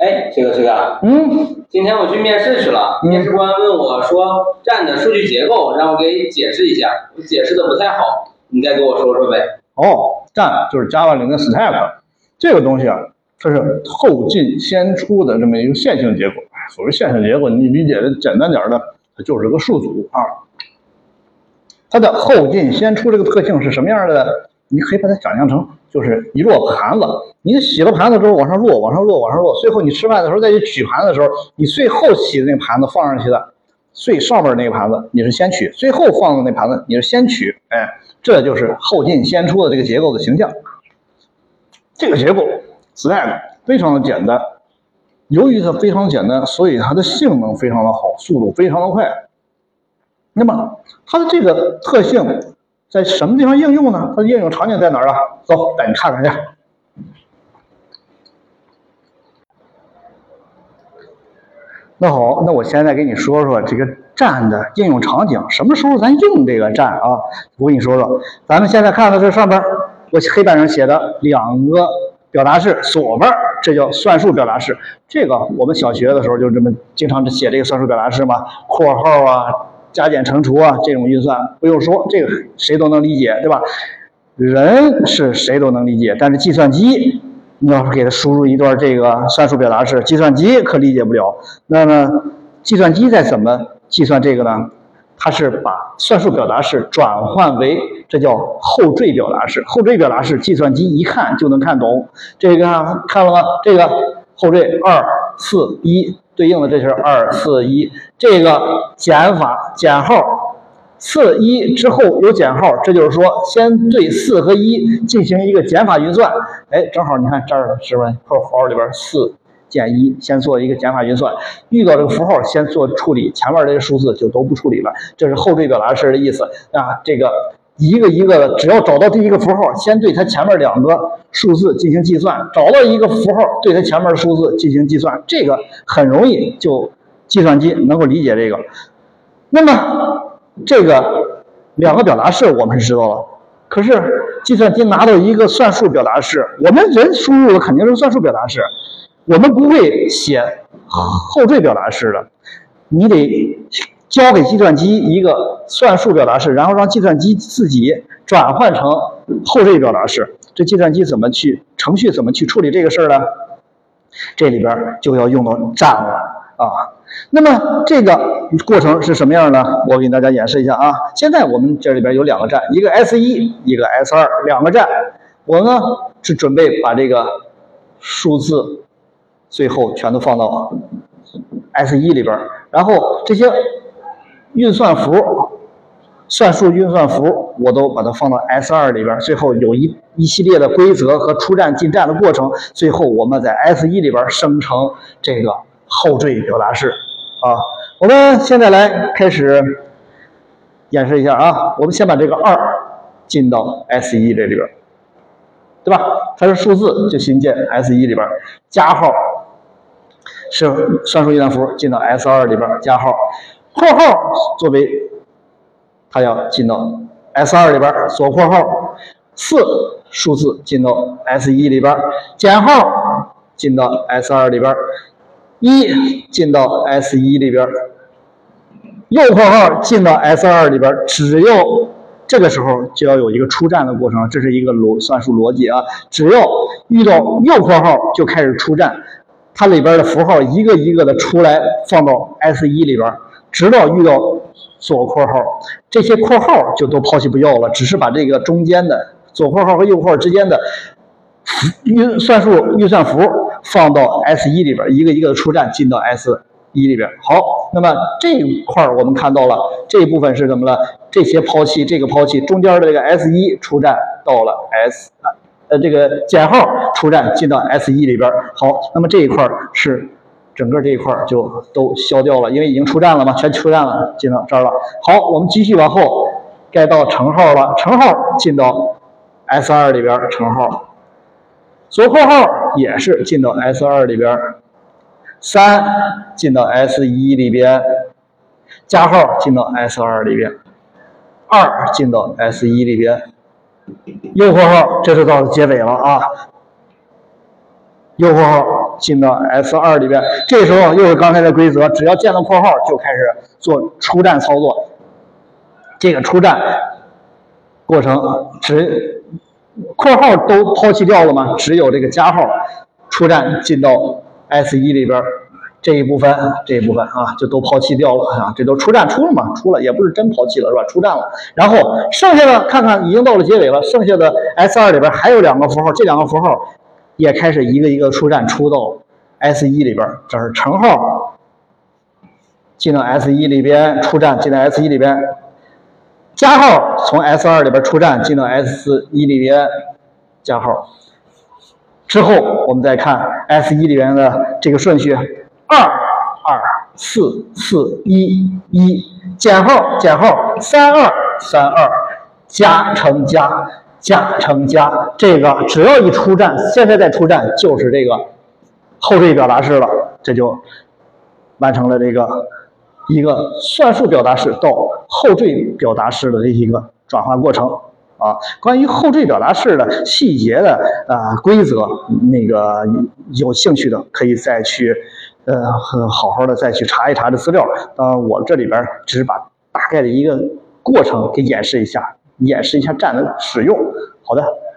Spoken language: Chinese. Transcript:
哎，这个这个，嗯，今天我去面试去了，面试官问我说站的数据结构，让我给解释一下，我解释的不太好，你再给我说说呗。哦，站就是 Java 里的 stack，这个东西啊，它是后进先出的这么一个线性结构。所谓线性结构，你理解的简单点的，它就是个数组啊。它的后进先出这个特性是什么样的？你可以把它想象成就是一摞盘子，你洗了盘子之后往上摞，往上摞，往上摞，最后你吃饭的时候再去取盘子的时候，你最后洗的那个盘子放上去的最上面那个盘子你是先取，最后放的那盘子你是先取，哎，这就是后进先出的这个结构的形象。这个结构 stack 非常的简单，由于它非常简单，所以它的性能非常的好，速度非常的快。那么它的这个特性在什么地方应用呢？它的应用场景在哪儿啊？走，带你看看去。那好，那我现在给你说说这个站的应用场景，什么时候咱用这个站啊？我跟你说说，咱们现在看到这上边，我黑板上写的两个表达式，左边这叫算术表达式，这个我们小学的时候就这么经常写这个算术表达式嘛，括号啊。加减乘除啊，这种运算不用说，这个谁都能理解，对吧？人是谁都能理解，但是计算机，你要是给它输入一段这个算术表达式，计算机可理解不了。那么，计算机在怎么计算这个呢？它是把算术表达式转换为这叫后缀表达式，后缀表达式计算机一看就能看懂。这个看了吗？这个后缀二四一。对应的这是二四一，这个减法减号，四一之后有减号，这就是说先对四和一进行一个减法运算。哎，正好你看这儿是不是括号里边四减一，先做一个减法运算，遇到这个符号先做处理，前面这些数字就都不处理了。这是后缀表达式的意思啊，这个。一个一个的，只要找到第一个符号，先对它前面两个数字进行计算；找到一个符号，对它前面的数字进行计算。这个很容易，就计算机能够理解这个。那么这个两个表达式我们是知道了，可是计算机拿到一个算术表达式，我们人输入的肯定是算术表达式，我们不会写后缀表达式的，你得。交给计算机一个算术表达式，然后让计算机自己转换成后缀表达式。这计算机怎么去程序怎么去处理这个事儿呢？这里边就要用到站了啊。那么这个过程是什么样呢？我给大家演示一下啊。现在我们这里边有两个站，一个 S 一，一个 S 二，两个站。我呢是准备把这个数字最后全都放到 S 一里边，然后这些。运算符，算术运算符，我都把它放到 S 二里边。最后有一一系列的规则和出站进站的过程。最后我们在 S 一里边生成这个后缀表达式啊。我们现在来开始演示一下啊。我们先把这个二进到 S 一这里边，对吧？它是数字，就新建 S 一里边，加号是算术运算符进到 S 二里边，加号。括号作为它要进到 S 二里边，左括号四数字进到 S 一里边，减号进到 S 二里边，一进到 S 一里边，右括号进到 S 二里边，只要这个时候就要有一个出站的过程，这是一个逻算术逻辑啊，只要遇到右括号就开始出站，它里边的符号一个一个的出来放到 S 一里边。直到遇到左括号，这些括号就都抛弃不要了，只是把这个中间的左括号和右括号之间的运算术运算符放到 S 一里边，一个一个的出站进到 S 一里边。好，那么这一块我们看到了这一部分是什么了？这些抛弃，这个抛弃，中间的这个 S 一出站到了 S，呃，这个减号出站进到 S 一里边。好，那么这一块是。整个这一块就都消掉了，因为已经出站了嘛，全出站了，进到这儿了。好，我们继续往后，该到乘号了，乘号进到 S 二里边，乘号，左括号也是进到 S 二里边，三进到 S 一里边，加号进到 S 二里边，二进到 S 一里边，右括号这就到结尾了啊。右括号进到 S 二里边，这时候又是刚才的规则，只要见到括号就开始做出站操作。这个出站过程只括号都抛弃掉了吗？只有这个加号出站进到 S 一里边。这一部分，这一部分啊，就都抛弃掉了啊，这都出站出了嘛，出了也不是真抛弃了是吧？出站了，然后剩下的看看已经到了结尾了，剩下的 S 二里边还有两个符号，这两个符号也开始一个一个出站出到 S 一里边，这是乘号进到 S 一里边出站进到 S 一里边，加号从 S 二里边出站进到 S 一里边加号，之后我们再看 S 一里边的这个顺序。二二四四一一减号减号三二三二加乘加加乘加，这个只要一出站，现在再出站就是这个后缀表达式了，这就完成了这个一个算术表达式到后缀表达式的这一个转换过程啊。关于后缀表达式的细节的啊规则，那个有兴趣的可以再去。呃，好好的再去查一查这资料。呃，我这里边只是把大概的一个过程给演示一下，演示一下站的使用。好的。